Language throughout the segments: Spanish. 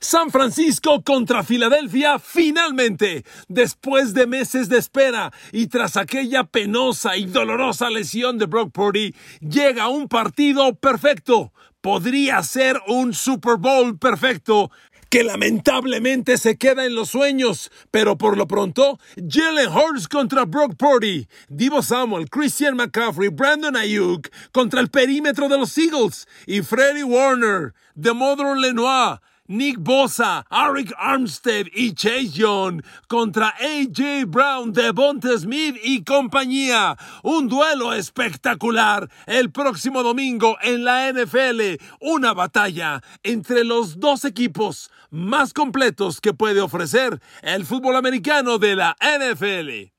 San Francisco contra Filadelfia finalmente, después de meses de espera y tras aquella penosa y dolorosa lesión de Brock Purdy, llega un partido perfecto. Podría ser un Super Bowl perfecto que lamentablemente se queda en los sueños, pero por lo pronto, Jalen Hurts contra Brock Purdy, Divo Samuel, Christian McCaffrey, Brandon Ayuk contra el perímetro de los Eagles y Freddie Warner, DeModro Lenoir, Nick Bosa, Arik Armstead y Chase Young contra AJ Brown, Devonta Smith y compañía. Un duelo espectacular el próximo domingo en la NFL. Una batalla entre los dos equipos más completos que puede ofrecer el fútbol americano de la NFL.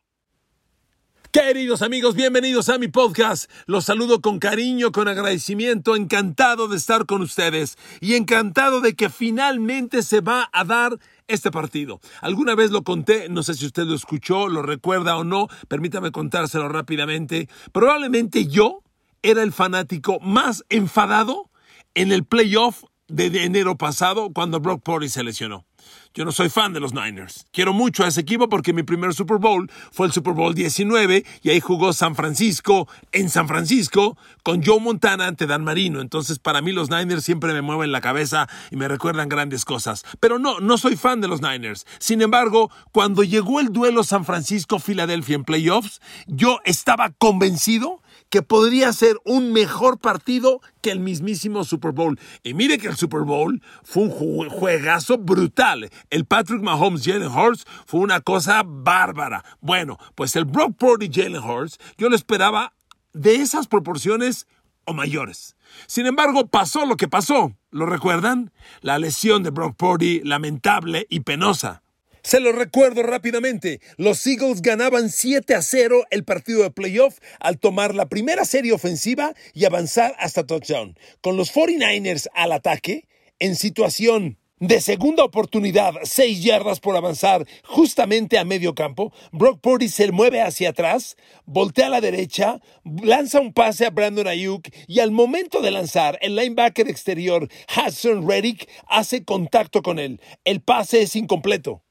Queridos amigos, bienvenidos a mi podcast. Los saludo con cariño, con agradecimiento, encantado de estar con ustedes y encantado de que finalmente se va a dar este partido. Alguna vez lo conté, no sé si usted lo escuchó, lo recuerda o no, permítame contárselo rápidamente. Probablemente yo era el fanático más enfadado en el playoff de enero pasado cuando Brock Purdy se lesionó. Yo no soy fan de los Niners. Quiero mucho a ese equipo porque mi primer Super Bowl fue el Super Bowl 19 y ahí jugó San Francisco en San Francisco con Joe Montana ante Dan Marino. Entonces para mí los Niners siempre me mueven la cabeza y me recuerdan grandes cosas. Pero no, no soy fan de los Niners. Sin embargo, cuando llegó el duelo San Francisco-Filadelfia en playoffs, yo estaba convencido que podría ser un mejor partido que el mismísimo Super Bowl. Y mire que el Super Bowl fue un juegazo brutal. El Patrick Mahomes Jalen Hurts fue una cosa bárbara. Bueno, pues el Brock Purdy Jalen Hurts, yo lo esperaba de esas proporciones o mayores. Sin embargo, pasó lo que pasó. ¿Lo recuerdan? La lesión de Brock Purdy, lamentable y penosa. Se lo recuerdo rápidamente. Los Eagles ganaban 7 a 0 el partido de playoff al tomar la primera serie ofensiva y avanzar hasta touchdown. Con los 49ers al ataque, en situación de segunda oportunidad, 6 yardas por avanzar justamente a medio campo, Brock Purdy se mueve hacia atrás, voltea a la derecha, lanza un pase a Brandon Ayuk y al momento de lanzar, el linebacker exterior Hudson Reddick hace contacto con él. El pase es incompleto.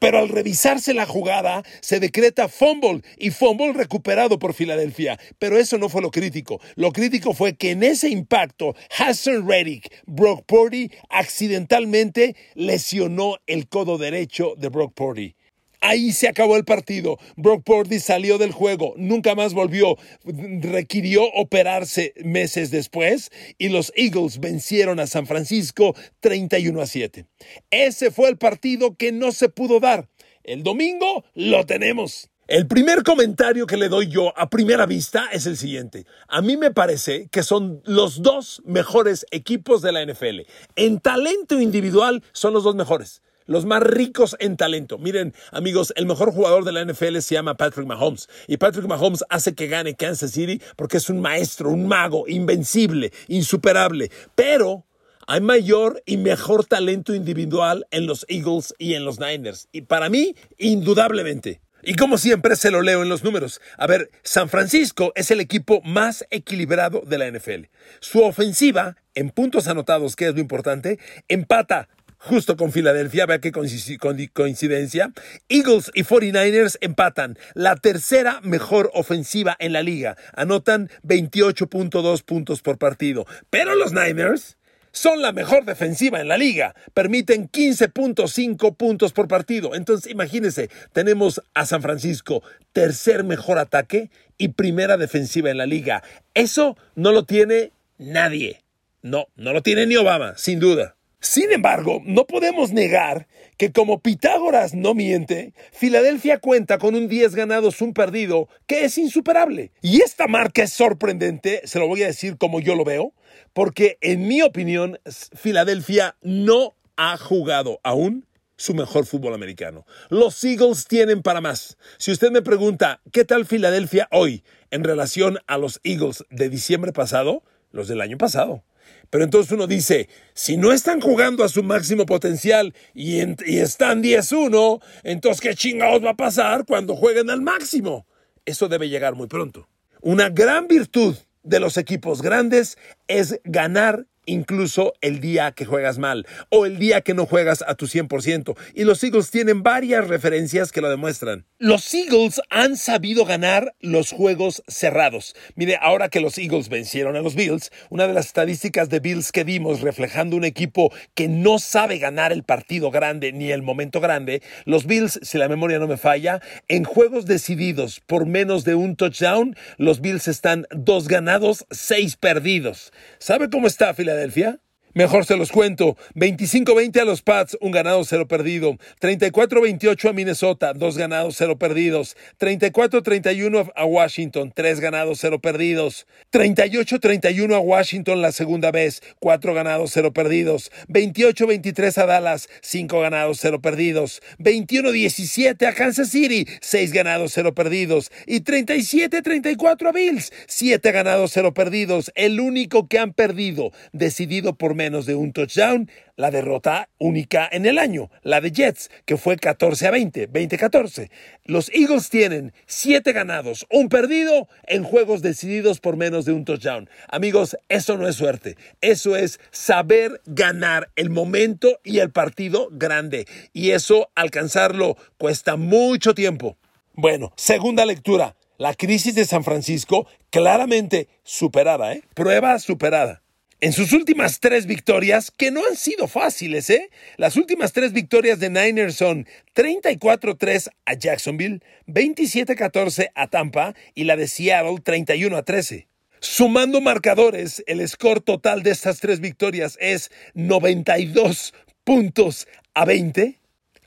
Pero al revisarse la jugada, se decreta fumble y fumble recuperado por Filadelfia. Pero eso no fue lo crítico. Lo crítico fue que en ese impacto, Hassan Reddick, Brock Purdy, accidentalmente lesionó el codo derecho de Brock Purdy. Ahí se acabó el partido. Brock Purdy salió del juego, nunca más volvió. Requirió operarse meses después y los Eagles vencieron a San Francisco 31 a 7. Ese fue el partido que no se pudo dar. El domingo lo tenemos. El primer comentario que le doy yo a primera vista es el siguiente. A mí me parece que son los dos mejores equipos de la NFL. En talento individual son los dos mejores los más ricos en talento. Miren, amigos, el mejor jugador de la NFL se llama Patrick Mahomes. Y Patrick Mahomes hace que gane Kansas City porque es un maestro, un mago, invencible, insuperable. Pero hay mayor y mejor talento individual en los Eagles y en los Niners. Y para mí, indudablemente. Y como siempre se lo leo en los números. A ver, San Francisco es el equipo más equilibrado de la NFL. Su ofensiva, en puntos anotados, que es lo importante, empata justo con Filadelfia, vea qué coincidencia. Eagles y 49ers empatan, la tercera mejor ofensiva en la liga. Anotan 28.2 puntos por partido. Pero los Niners son la mejor defensiva en la liga. Permiten 15.5 puntos por partido. Entonces, imagínense, tenemos a San Francisco, tercer mejor ataque y primera defensiva en la liga. Eso no lo tiene nadie. No, no lo tiene ni Obama, sin duda. Sin embargo, no podemos negar que como Pitágoras no miente, Filadelfia cuenta con un 10 ganados, un perdido, que es insuperable. Y esta marca es sorprendente, se lo voy a decir como yo lo veo, porque en mi opinión, Filadelfia no ha jugado aún su mejor fútbol americano. Los Eagles tienen para más. Si usted me pregunta, ¿qué tal Filadelfia hoy en relación a los Eagles de diciembre pasado? Los del año pasado. Pero entonces uno dice, si no están jugando a su máximo potencial y, están 10-1, entonces ¿qué chingados va a pasar cuando jueguen al máximo? Eso debe llegar muy pronto. Una gran virtud de los equipos grandes es ganar incluso el día que juegas mal o el día que no juegas a tu 100%. Y los Eagles tienen varias referencias que lo demuestran. Los Eagles han sabido ganar los juegos cerrados. Mire, ahora que los Eagles vencieron a los Bills, una de las estadísticas de Bills que vimos reflejando un equipo que no sabe ganar el partido grande ni el momento grande, los Bills, si la memoria no me falla, en juegos decididos por menos de un touchdown, los Bills están dos ganados, seis perdidos. ¿Sabe cómo está Filadelfia? Mejor se los cuento. 25-20 a los Pats, un ganado, cero perdido. 34-28 a Minnesota, dos ganados, cero perdidos. 34-31 a Washington, tres ganados, cero perdidos. 38-31 a Washington la segunda vez, cuatro ganados, cero perdidos. 28-23 a Dallas, cinco ganados, cero perdidos. 21-17 a Kansas City, seis ganados, cero perdidos. Y 37-34 a Bills, siete ganados, cero perdidos. El único que han perdido, decidido por menos de un touchdown, la derrota única en el año, la de Jets, que fue 14 a 20, 20-14. Los Eagles tienen 7 ganados, un perdido en juegos decididos por menos de un touchdown. Amigos, eso no es suerte, eso es saber ganar el momento y el partido grande. Y eso alcanzarlo cuesta mucho tiempo. Bueno, segunda lectura. La crisis de San Francisco claramente superada, ¿eh? Prueba superada. En sus últimas tres victorias, que no han sido fáciles, ¿eh? Las últimas tres victorias de Niners son 34-3 a Jacksonville, 27-14 a Tampa y la de Seattle 31-13. Sumando marcadores, el score total de estas tres victorias es 92 puntos a 20.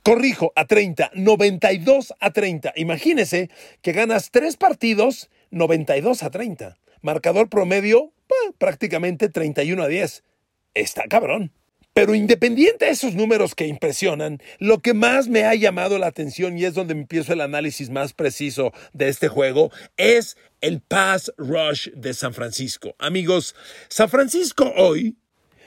Corrijo, a 30, 92 a 30. Imagínese que ganas tres partidos, 92 a 30. Marcador promedio prácticamente 31 a 10. Está cabrón. Pero independiente de esos números que impresionan, lo que más me ha llamado la atención y es donde empiezo el análisis más preciso de este juego es el pass rush de San Francisco. Amigos, San Francisco hoy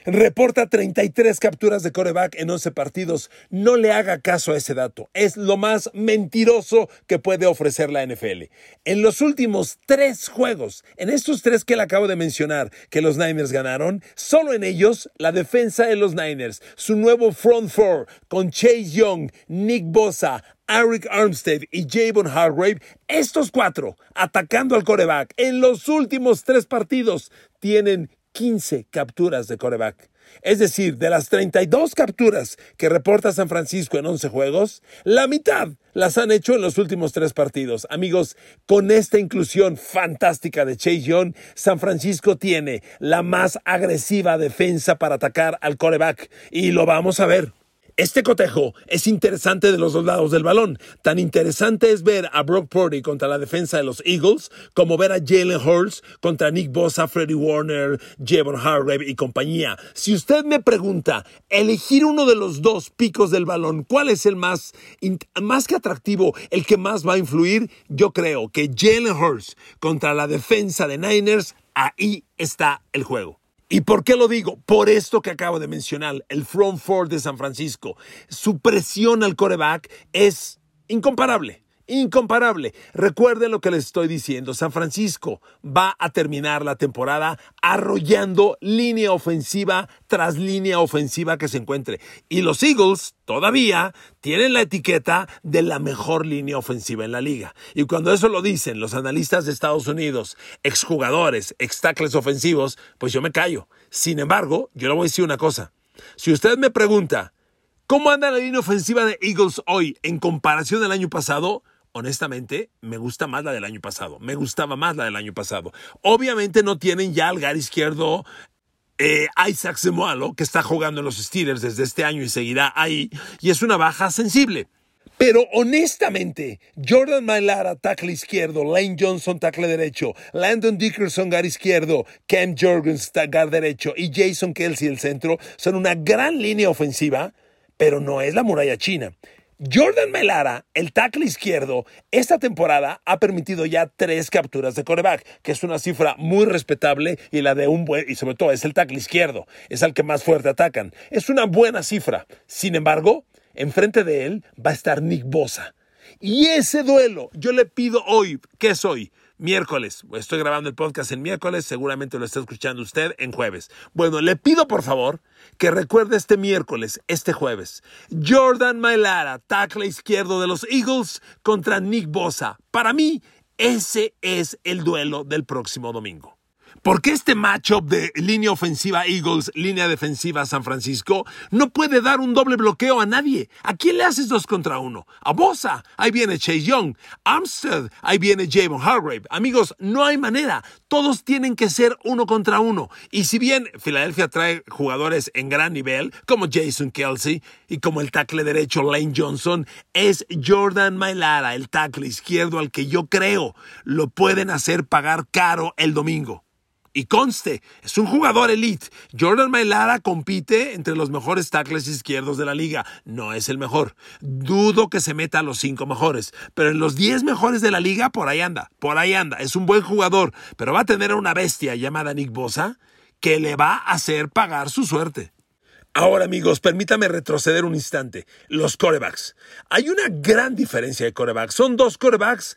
reporta 33 capturas de coreback en 11 partidos. No le haga caso a ese dato. Es lo más mentiroso que puede ofrecer la NFL. En los últimos tres juegos, en estos tres que le acabo de mencionar, que los Niners ganaron, solo en ellos la defensa de los Niners, su nuevo front four con Chase Young, Nick Bosa, Eric Armstead y Javon Hargrave, estos cuatro, atacando al coreback en los últimos tres partidos, tienen 15 capturas de coreback. Es decir, de las 32 capturas que reporta San Francisco en 11 juegos, la mitad las han hecho en los últimos tres partidos. Amigos, con esta inclusión fantástica de Chase Young, San Francisco tiene la más agresiva defensa para atacar al coreback. Y lo vamos a ver. Este cotejo es interesante de los dos lados del balón. Tan interesante es ver a Brock Purdy contra la defensa de los Eagles como ver a Jalen Hurts contra Nick Bosa, Freddie Warner, Javon Hargrave y compañía. Si usted me pregunta, elegir uno de los dos picos del balón, ¿cuál es el más, más que atractivo, el que más va a influir? Yo creo que Jalen Hurts contra la defensa de Niners, ahí está el juego. ¿Y por qué lo digo? Por esto que acabo de mencionar, el front four de San Francisco. Su presión al coreback es incomparable incomparable. Recuerden lo que les estoy diciendo. San Francisco va a terminar la temporada arrollando línea ofensiva tras línea ofensiva que se encuentre. Y los Eagles todavía tienen la etiqueta de la mejor línea ofensiva en la liga. Y cuando eso lo dicen los analistas de Estados Unidos, exjugadores, ex tackles ofensivos, pues yo me callo. Sin embargo, yo le voy a decir una cosa. Si usted me pregunta, ¿cómo anda la línea ofensiva de Eagles hoy en comparación al año pasado? Honestamente, me gusta más la del año pasado. Me gustaba más la del año pasado. Obviamente no tienen ya al gar izquierdo eh, Isaac Semualo, que está jugando en los Steelers desde este año y seguirá ahí, y es una baja sensible. Pero honestamente, Jordan Mailara, tackle izquierdo, Lane Johnson, tackle derecho, Landon Dickerson, gar izquierdo, Cam Jorgens, gar derecho y Jason Kelsey, el centro, son una gran línea ofensiva, pero no es la muralla china. Jordan Melara, el tackle izquierdo, esta temporada ha permitido ya tres capturas de coreback, que es una cifra muy respetable y la de un buen, y sobre todo es el tackle izquierdo, es al que más fuerte atacan. Es una buena cifra. Sin embargo, enfrente de él va a estar Nick Bosa. Y ese duelo, yo le pido hoy, ¿qué soy? Miércoles. Estoy grabando el podcast en miércoles, seguramente lo está escuchando usted en jueves. Bueno, le pido por favor que recuerde este miércoles, este jueves. Jordan Mailara, tackle izquierdo de los Eagles contra Nick Bosa. Para mí, ese es el duelo del próximo domingo. Porque este matchup de línea ofensiva Eagles, línea defensiva San Francisco, no puede dar un doble bloqueo a nadie. ¿A quién le haces dos contra uno? A Bosa, ahí viene Chase Young. Armstead, ahí viene Javon Hargrave. Amigos, no hay manera. Todos tienen que ser uno contra uno. Y si bien Filadelfia trae jugadores en gran nivel, como Jason Kelsey y como el tackle derecho Lane Johnson, es Jordan Mailara, el tackle izquierdo al que yo creo lo pueden hacer pagar caro el domingo. Y conste, es un jugador elite. Jordan Mailara compite entre los mejores tackles izquierdos de la liga. No es el mejor. Dudo que se meta a los cinco mejores. Pero en los diez mejores de la liga, por ahí anda. Por ahí anda. Es un buen jugador. Pero va a tener a una bestia llamada Nick Bosa que le va a hacer pagar su suerte. Ahora amigos, permítame retroceder un instante. Los corebacks. Hay una gran diferencia de corebacks. Son dos corebacks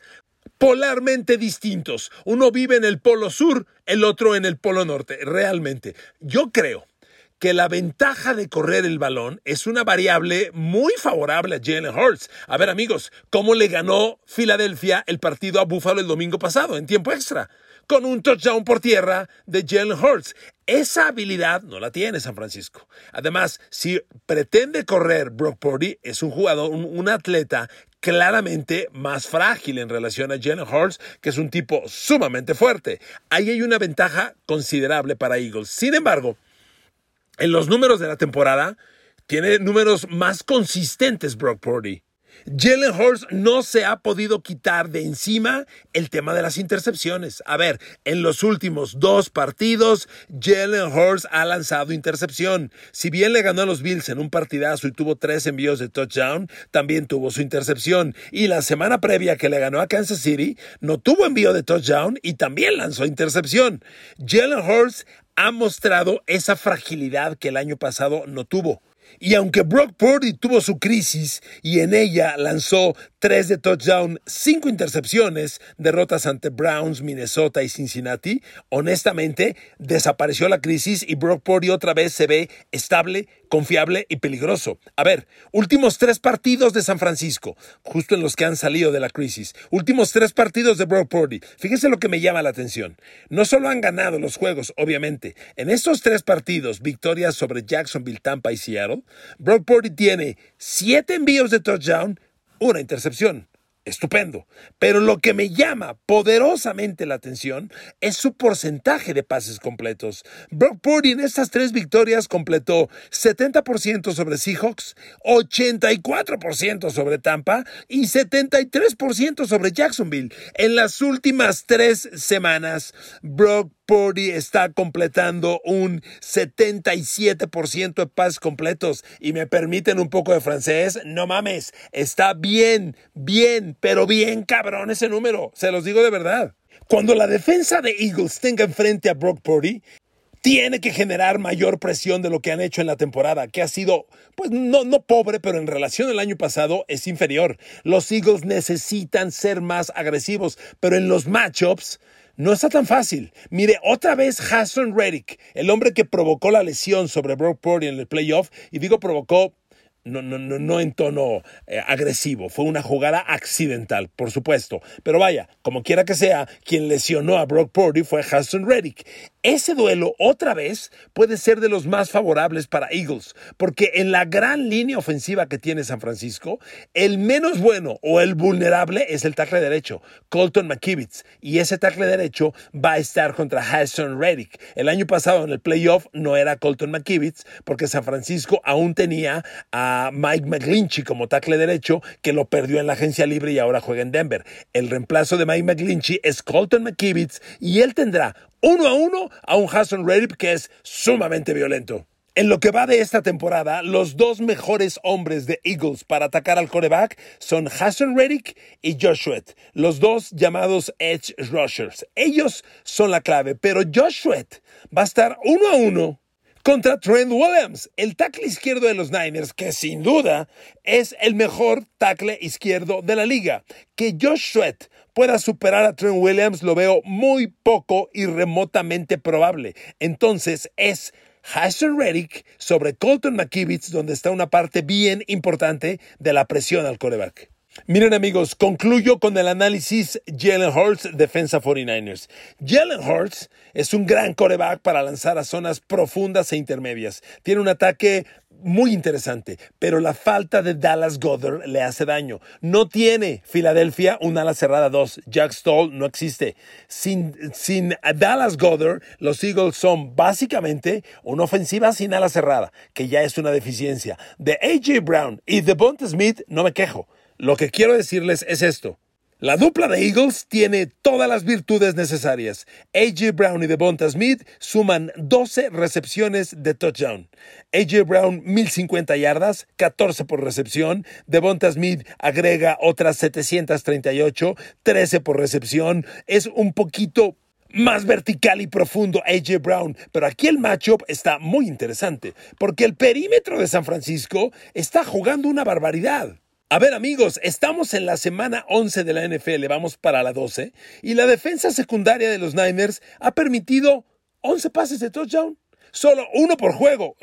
polarmente distintos. Uno vive en el polo sur, el otro en el polo norte, realmente. Yo creo que la ventaja de correr el balón es una variable muy favorable a Jalen Hurts. A ver amigos, ¿cómo le ganó Filadelfia el partido a Buffalo el domingo pasado en tiempo extra? Con un touchdown por tierra de Jalen Hurts. Esa habilidad no la tiene San Francisco. Además, si pretende correr Brock Purdy, es un jugador, un, un atleta claramente más frágil en relación a Jalen Hurts, que es un tipo sumamente fuerte. Ahí hay una ventaja considerable para Eagles. Sin embargo, en los números de la temporada, tiene números más consistentes Brock Purdy. Jalen Hurts no se ha podido quitar de encima el tema de las intercepciones. A ver, en los últimos dos partidos, Jalen Hurts ha lanzado intercepción. Si bien le ganó a los Bills en un partidazo y tuvo tres envíos de touchdown, también tuvo su intercepción. Y la semana previa que le ganó a Kansas City, no tuvo envío de touchdown y también lanzó intercepción. Jalen Hurts ha mostrado esa fragilidad que el año pasado no tuvo. Y aunque Brock Purdy tuvo su crisis y en ella lanzó tres de touchdown, cinco intercepciones, derrotas ante Browns, Minnesota y Cincinnati, honestamente desapareció la crisis y Brock Purdy otra vez se ve estable, confiable y peligroso. A ver, últimos tres partidos de San Francisco, justo en los que han salido de la crisis. Últimos tres partidos de Brock Purdy. Fíjese lo que me llama la atención. No solo han ganado los juegos, obviamente. En estos tres partidos, victorias sobre Jacksonville, Tampa y Seattle, Brock Purdy tiene siete envíos de touchdown, una intercepción. Estupendo. Pero lo que me llama poderosamente la atención es su porcentaje de pases completos. Brock Purdy en estas tres victorias completó 70% sobre Seahawks, 84% sobre Tampa y 73% sobre Jacksonville. En las últimas tres semanas, Brock Purdy está completando un 77% de pases completos. Y me permiten un poco de francés. No mames, está bien, bien, pero bien cabrón ese número. Se los digo de verdad. Cuando la defensa de Eagles tenga enfrente a Brock Purdy, tiene que generar mayor presión de lo que han hecho en la temporada, que ha sido, pues no, no pobre, pero en relación al año pasado es inferior. Los Eagles necesitan ser más agresivos, pero en los matchups no está tan fácil. Mire, otra vez Hassan Reddick, el hombre que provocó la lesión sobre Brock Purdy en el playoff, y digo provocó no, no, no, no en tono eh, agresivo, fue una jugada accidental, por supuesto. Pero vaya, como quiera que sea, quien lesionó a Brock Purdy fue Hassan Reddick. Ese duelo, otra vez, puede ser de los más favorables para Eagles, porque en la gran línea ofensiva que tiene San Francisco, el menos bueno o el vulnerable es el tackle derecho, Colton McKivitz, y ese tackle derecho va a estar contra Hassan Reddick. El año pasado en el playoff no era Colton McKivitz, porque San Francisco aún tenía a Mike McGlinchey como tackle derecho, que lo perdió en la agencia libre y ahora juega en Denver. El reemplazo de Mike McGlinchey es Colton McKivitz y él tendrá uno a uno a un Hassan Reddick que es sumamente violento. En lo que va de esta temporada, los dos mejores hombres de Eagles para atacar al coreback son Hassan Reddick y Josh Sweat, los dos llamados Edge Rushers. Ellos son la clave, pero Josh Sweat va a estar uno a uno contra Trent Williams, el tackle izquierdo de los Niners, que sin duda es el mejor tackle izquierdo de la liga. Que Josh Sweat pueda superar a Trent Williams lo veo muy poco y remotamente probable. Entonces es Hassan Reddick sobre Colton McKivitz, donde está una parte bien importante de la presión al coreback. Miren amigos, concluyo con el análisis Jalen Hurts, defensa 49ers. Jalen Hurts es un gran coreback para lanzar a zonas profundas e intermedias. Tiene un ataque muy interesante, pero la falta de Dallas Goddard le hace daño. No tiene Filadelfia un ala cerrada 2. Jack Stoll no existe. Sin, sin Dallas Goddard, los Eagles son básicamente una ofensiva sin ala cerrada, que ya es una deficiencia. De AJ Brown y de Bonte Smith no me quejo. Lo que quiero decirles es esto. La dupla de Eagles tiene todas las virtudes necesarias. AJ Brown y Devonta Smith suman 12 recepciones de touchdown. AJ Brown 1050 yardas, 14 por recepción. Devonta Smith agrega otras 738, 13 por recepción. Es un poquito más vertical y profundo AJ Brown. Pero aquí el matchup está muy interesante, porque el perímetro de San Francisco está jugando una barbaridad. A ver amigos, estamos en la semana 11 de la NFL, vamos para la 12, y la defensa secundaria de los Niners ha permitido 11 pases de touchdown. Solo uno por juego.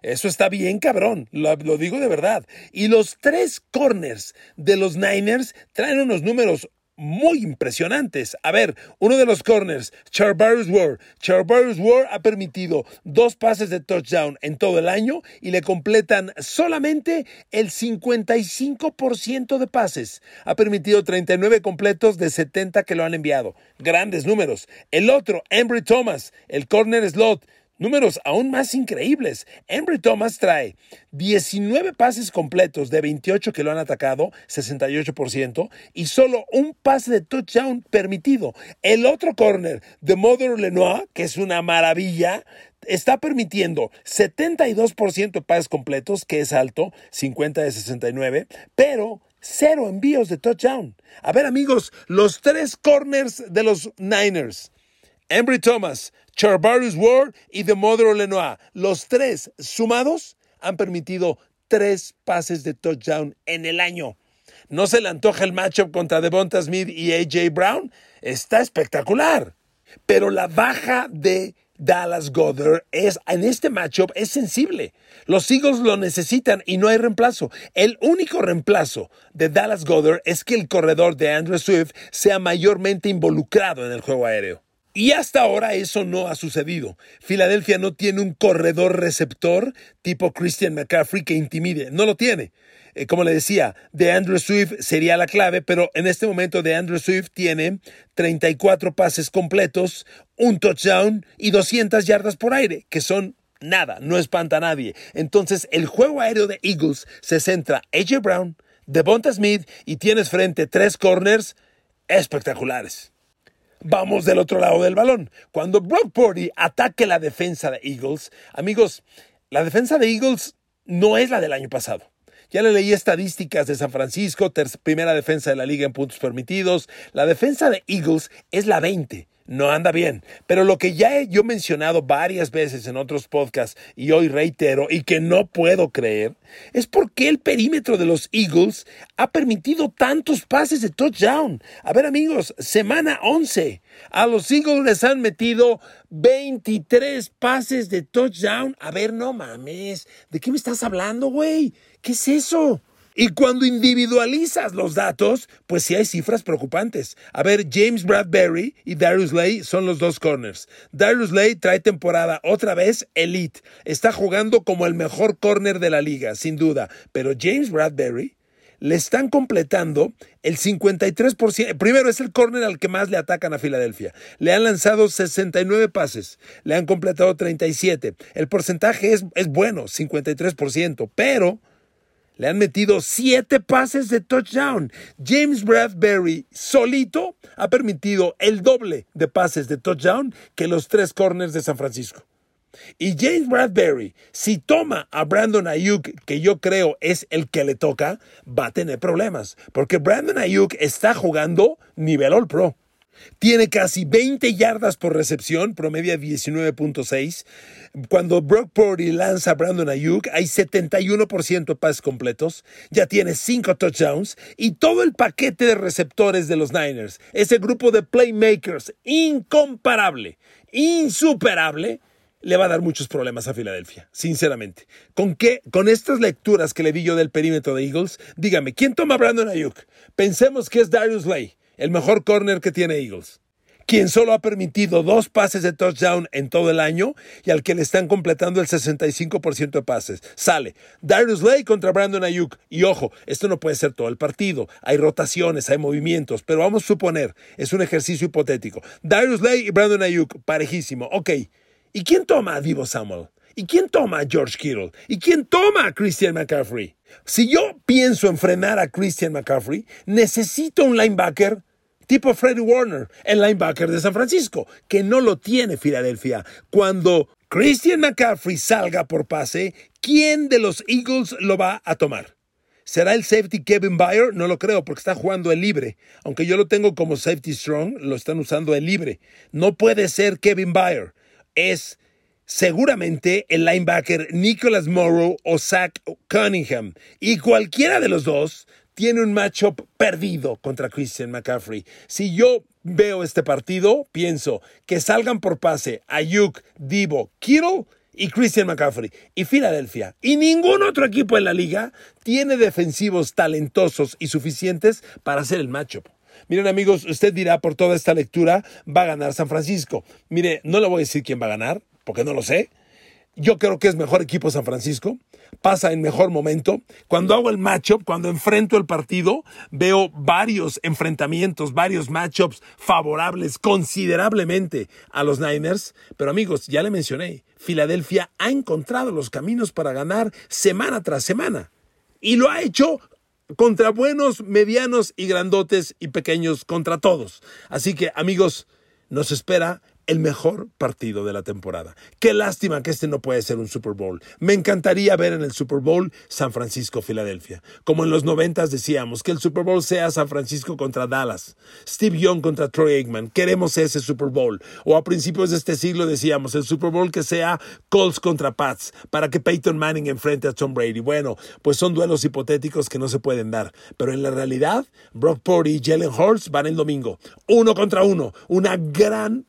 Eso está bien, cabrón. Lo, lo, digo de verdad. Y los tres corners de los Niners traen unos números muy impresionantes. A ver, uno de los corners, Charvarius Ward. Charvarius Ward ha permitido dos pases de touchdown en todo el año y le completan solamente el 55% de pases. Ha permitido 39 completos de 70 que lo han enviado. Grandes números. El otro, Embry Thomas, el corner slot. Números aún más increíbles. Embry Thomas trae 19 pases completos de 28 que lo han atacado, 68%, y solo un pase de touchdown permitido. El otro corner de Mother Lenoir, que es una maravilla, está permitiendo 72% de pases completos, que es alto, 50 de 69, pero cero envíos de touchdown. A ver amigos, los tres corners de los Niners. Embry Thomas, Charvarius Ward y The Mother Lenoir. Los tres sumados han permitido tres pases de touchdown en el año. ¿No se le antoja el matchup contra Devonta Smith y AJ Brown? Está espectacular. Pero la baja de Dallas Goddard es, en este matchup es sensible. Los Eagles lo necesitan y no hay reemplazo. El único reemplazo de Dallas Goddard es que el corredor de Andrew Swift sea mayormente involucrado en el juego aéreo. Y hasta ahora eso no ha sucedido. Filadelfia no tiene un corredor receptor tipo Christian McCaffrey que intimide. No lo tiene. Eh, como le decía, de Andrew Swift sería la clave, pero en este momento de Andrew Swift tiene 34 pases completos, un touchdown y 200 yardas por aire, que son nada, no espanta a nadie. Entonces, el juego aéreo de Eagles se centra AJ Brown, Devonta Smith y tienes frente tres corners espectaculares. Vamos del otro lado del balón. Cuando Brock Purdy ataque la defensa de Eagles, amigos, la defensa de Eagles no es la del año pasado. Ya le leí estadísticas de San Francisco, primera defensa de la liga en puntos permitidos. La defensa de Eagles es la 20 no anda bien. Pero lo que ya he yo mencionado varias veces en otros podcasts y hoy reitero y que no puedo creer, es porque el perímetro de los Eagles ha permitido tantos pases de touchdown. A ver amigos, semana 11. A los Eagles les han metido 23 pases de touchdown. A ver, no mames. ¿De qué me estás hablando, güey? ¿Qué es eso? Y cuando individualizas los datos, pues sí hay cifras preocupantes. A ver, James Bradbury y Darius Lay son los dos corners. Darius Lay trae temporada otra vez elite. Está jugando como el mejor corner de la liga, sin duda. Pero James Bradbury le están completando el 53%. Primero es el corner al que más le atacan a Filadelfia. Le han lanzado 69 pases, le han completado 37. El porcentaje es, es bueno, 53%, pero le han metido siete pases de touchdown. James Bradbury solito ha permitido el doble de pases de touchdown que los tres corners de San Francisco. Y James Bradbury, si toma a Brandon Ayuk, que yo creo es el que le toca, va a tener problemas. Porque Brandon Ayuk está jugando nivel All Pro. Tiene casi 20 yardas por recepción, promedia 19.6. Cuando Brock Purdy lanza a Brandon Ayuk, hay 71% de pases completos. Ya tiene 5 touchdowns y todo el paquete de receptores de los Niners. Ese grupo de playmakers incomparable, insuperable, le va a dar muchos problemas a Filadelfia, sinceramente. ¿Con qué? Con estas lecturas que le di yo del perímetro de Eagles, dígame, ¿quién toma a Brandon Ayuk? Pensemos que es Darius Lay el mejor corner que tiene Eagles, quien solo ha permitido dos pases de touchdown en todo el año y al que le están completando el 65% de pases. Sale Darius Lay contra Brandon Ayuk. Y ojo, esto no puede ser todo el partido. Hay rotaciones, hay movimientos, pero vamos a suponer, es un ejercicio hipotético. Darius Lay y Brandon Ayuk, parejísimo. Ok. ¿Y quién toma a Divo Samuel? ¿Y quién toma a George Kittle? ¿Y quién toma a Christian McCaffrey? Si yo pienso en frenar a Christian McCaffrey, necesito un linebacker tipo Freddie Warner, el linebacker de San Francisco, que no lo tiene Filadelfia. Cuando Christian McCaffrey salga por pase, ¿quién de los Eagles lo va a tomar? ¿Será el safety Kevin Bayer? No lo creo porque está jugando el libre. Aunque yo lo tengo como safety strong, lo están usando el libre. No puede ser Kevin Bayer. Es seguramente el linebacker Nicholas Morrow o Zach Cunningham. Y cualquiera de los dos tiene un matchup perdido contra Christian McCaffrey. Si yo veo este partido, pienso que salgan por pase Ayuk, Divo, Kittle y Christian McCaffrey y Filadelfia. Y ningún otro equipo en la liga tiene defensivos talentosos y suficientes para hacer el matchup. Miren amigos, usted dirá por toda esta lectura, va a ganar San Francisco. Mire, no le voy a decir quién va a ganar, porque no lo sé. Yo creo que es mejor equipo San Francisco, pasa en mejor momento. Cuando hago el matchup, cuando enfrento el partido, veo varios enfrentamientos, varios matchups favorables considerablemente a los Niners. Pero amigos, ya le mencioné, Filadelfia ha encontrado los caminos para ganar semana tras semana. Y lo ha hecho contra buenos, medianos y grandotes y pequeños, contra todos. Así que amigos, nos espera el mejor partido de la temporada. Qué lástima que este no puede ser un Super Bowl. Me encantaría ver en el Super Bowl San Francisco-Filadelfia. Como en los noventas decíamos, que el Super Bowl sea San Francisco contra Dallas, Steve Young contra Troy Aikman. Queremos ese Super Bowl. O a principios de este siglo decíamos, el Super Bowl que sea Colts contra Pats, para que Peyton Manning enfrente a Tom Brady. Bueno, pues son duelos hipotéticos que no se pueden dar. Pero en la realidad, Brock Purdy y Jalen Hurts van el domingo. Uno contra uno. Una gran,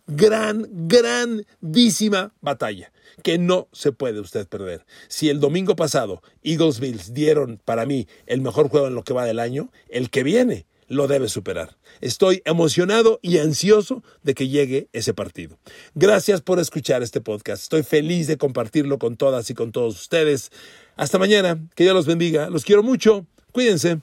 gran grandísima batalla que no se puede usted perder. Si el domingo pasado Eagles Bills dieron para mí el mejor juego en lo que va del año, el que viene lo debe superar. Estoy emocionado y ansioso de que llegue ese partido. Gracias por escuchar este podcast. Estoy feliz de compartirlo con todas y con todos ustedes. Hasta mañana. Que Dios los bendiga. Los quiero mucho. Cuídense.